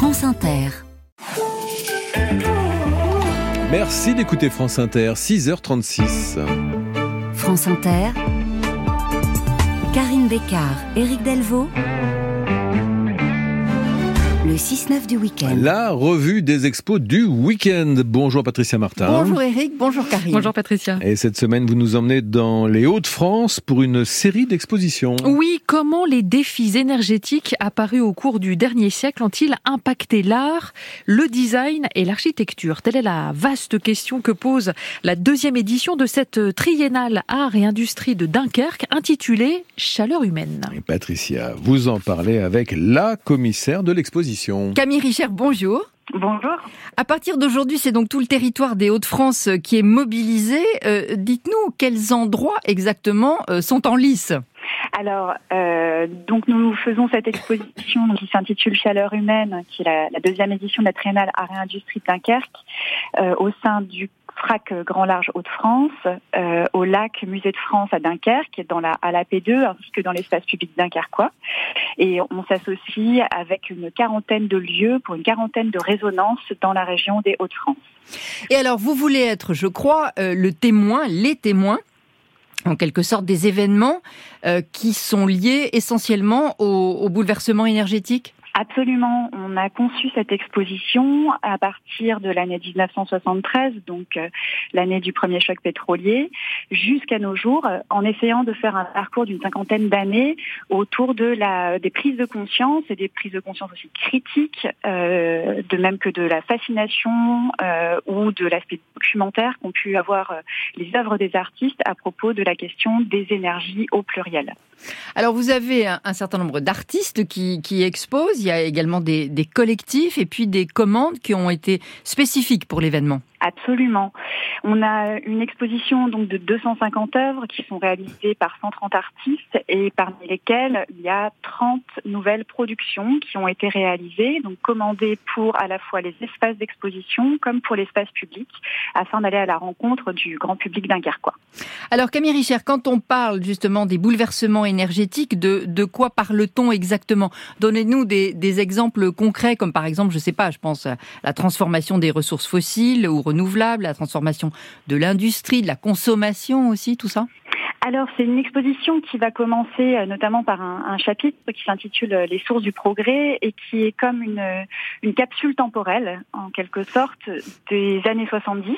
France Inter. Merci d'écouter France Inter, 6h36. France Inter. Karine Bécard, Éric Delvaux. Le 6-9 du week-end. La revue des expos du week-end. Bonjour Patricia Martin. Bonjour Eric, bonjour Karine. Bonjour Patricia. Et cette semaine, vous nous emmenez dans les Hauts-de-France pour une série d'expositions. Oui, comment les défis énergétiques apparus au cours du dernier siècle ont-ils impacté l'art, le design et l'architecture? Telle est la vaste question que pose la deuxième édition de cette triennale art et industrie de Dunkerque intitulée Chaleur humaine. Et Patricia, vous en parlez avec la commissaire de l'exposition. Camille Richer, bonjour. Bonjour. À partir d'aujourd'hui, c'est donc tout le territoire des Hauts-de-France qui est mobilisé. Euh, Dites-nous quels endroits exactement euh, sont en lice. Alors, euh, donc nous faisons cette exposition qui s'intitule Chaleur humaine, qui est la, la, deuxième édition de la Triennale Art et Industrie Dunkerque, euh, au sein du FRAC Grand Large Hauts-de-France, euh, au lac Musée de France à Dunkerque, dans la, à la P2, ainsi que dans l'espace public dunkerquois. Et on s'associe avec une quarantaine de lieux pour une quarantaine de résonances dans la région des Hauts-de-France. Et alors, vous voulez être, je crois, euh, le témoin, les témoins en quelque sorte des événements euh, qui sont liés essentiellement au, au bouleversement énergétique? Absolument. On a conçu cette exposition à partir de l'année 1973, donc euh, l'année du premier choc pétrolier, jusqu'à nos jours, en essayant de faire un parcours d'une cinquantaine d'années autour de la, des prises de conscience et des prises de conscience aussi critiques, euh, de même que de la fascination euh, ou de l'aspect documentaire qu'ont pu avoir euh, les œuvres des artistes à propos de la question des énergies au pluriel. Alors vous avez un, certain nombre d'artistes qui, exposent a également des, collectifs et puis des commandes qui ont été spécifiques pour l'événement. Absolument. On a une exposition donc de 250 œuvres qui sont réalisées par 130 artistes et parmi lesquelles il y a 30 nouvelles productions qui ont été réalisées, donc commandées pour à la fois les espaces d'exposition comme pour l'espace public afin d'aller à la rencontre du grand public dunkerquois. Alors Camille Richer, quand on parle justement des bouleversements énergétiques, de, quoi parle-t-on exactement? Donnez-nous des, exemples concrets comme par exemple, je sais pas, je pense à la transformation des ressources fossiles ou renouvelables, la transformation de l'industrie, de la consommation aussi, tout ça? Alors, c'est une exposition qui va commencer euh, notamment par un, un chapitre qui s'intitule euh, Les sources du progrès et qui est comme une, une capsule temporelle, en quelque sorte, des années 70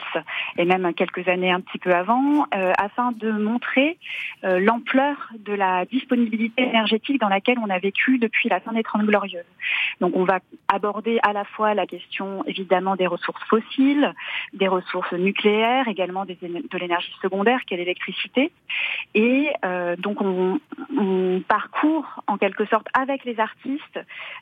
et même quelques années un petit peu avant, euh, afin de montrer euh, l'ampleur de la disponibilité énergétique dans laquelle on a vécu depuis la fin des Trente Glorieuses. Donc, on va aborder à la fois la question, évidemment, des ressources fossiles, des ressources nucléaires, également des, de l'énergie secondaire, qu'est l'électricité. Et euh, donc on, parcourt en quelque sorte avec les artistes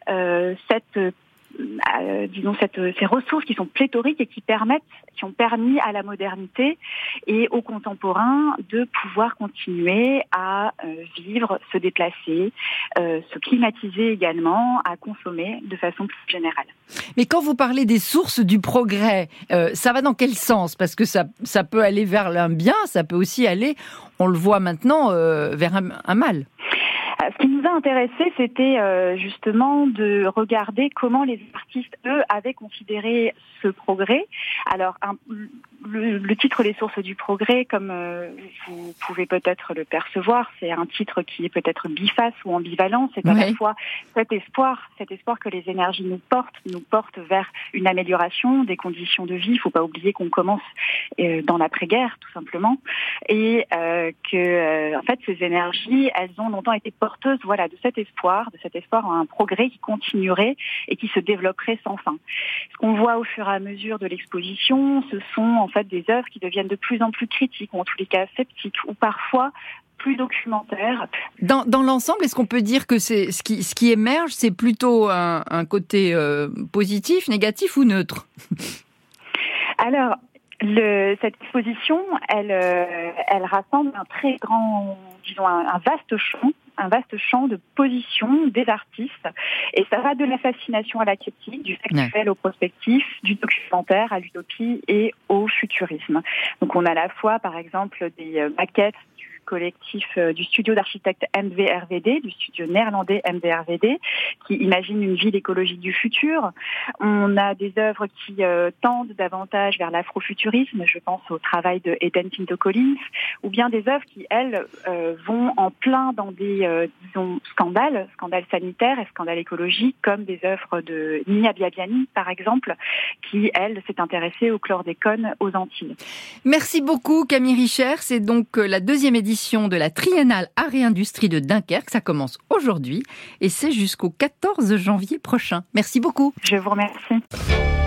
euh, cette euh, disons cette, ces ressources qui sont pléthoriques et qui permettent, qui ont permis à la modernité et aux contemporains de pouvoir continuer à euh, vivre, se déplacer, euh, se climatiser également, à consommer de façon plus générale. Mais quand vous parlez des sources du progrès, euh, ça va dans quel sens? Parce que ça, ça peut aller vers un bien, ça peut aussi aller, on le voit maintenant, euh, vers un, un mal. Ce qui nous a intéressé, c'était euh, justement de regarder comment les artistes, eux, avaient considéré ce progrès. Alors, un, le, le, titre Les sources du progrès, comme euh, vous pouvez peut-être le percevoir, c'est un titre qui est peut-être biface ou ambivalent. C'est à oui. la fois cet espoir, cet espoir que les énergies nous portent, nous portent vers une amélioration des conditions de vie. Il ne faut pas oublier qu'on commence euh, dans l'après-guerre, tout simplement, et euh, que, en fait, ces énergies, elles ont longtemps été porteuses, voilà, de cet espoir, de cet espoir en un progrès qui continuerait et qui se développerait sans fin. Ce qu'on voit au fur et à mesure de l'exposition, ce sont en fait des œuvres qui deviennent de plus en plus critiques, ou en tous les cas sceptiques, ou parfois plus documentaires. Dans, dans l'ensemble, est-ce qu'on peut dire que c'est ce qui, ce qui émerge, c'est plutôt un, un côté euh, positif, négatif ou neutre? Alors, le, cette exposition, elle, euh, elle rassemble un très grand, disons, un, un vaste champ un vaste champ de position des artistes. Et ça va de la fascination à la critique, du factuel ouais. au prospectif, du documentaire à l'utopie et au futurisme. Donc on a à la fois, par exemple, des maquettes collectif du studio d'architectes MVRVD, du studio néerlandais MVRVD, qui imagine une ville écologique du futur. On a des œuvres qui tendent davantage vers l'afrofuturisme, je pense au travail de Eden Tinto Collins, ou bien des œuvres qui, elles, vont en plein dans des, disons, scandales, scandales sanitaires et scandales écologiques, comme des œuvres de Nia Biabiani, par exemple, qui, elle, s'est intéressée au chlordécone aux Antilles. Merci beaucoup, Camille Richer. C'est donc euh, la deuxième de la Triennale Art et Industrie de Dunkerque. Ça commence aujourd'hui et c'est jusqu'au 14 janvier prochain. Merci beaucoup. Je vous remercie.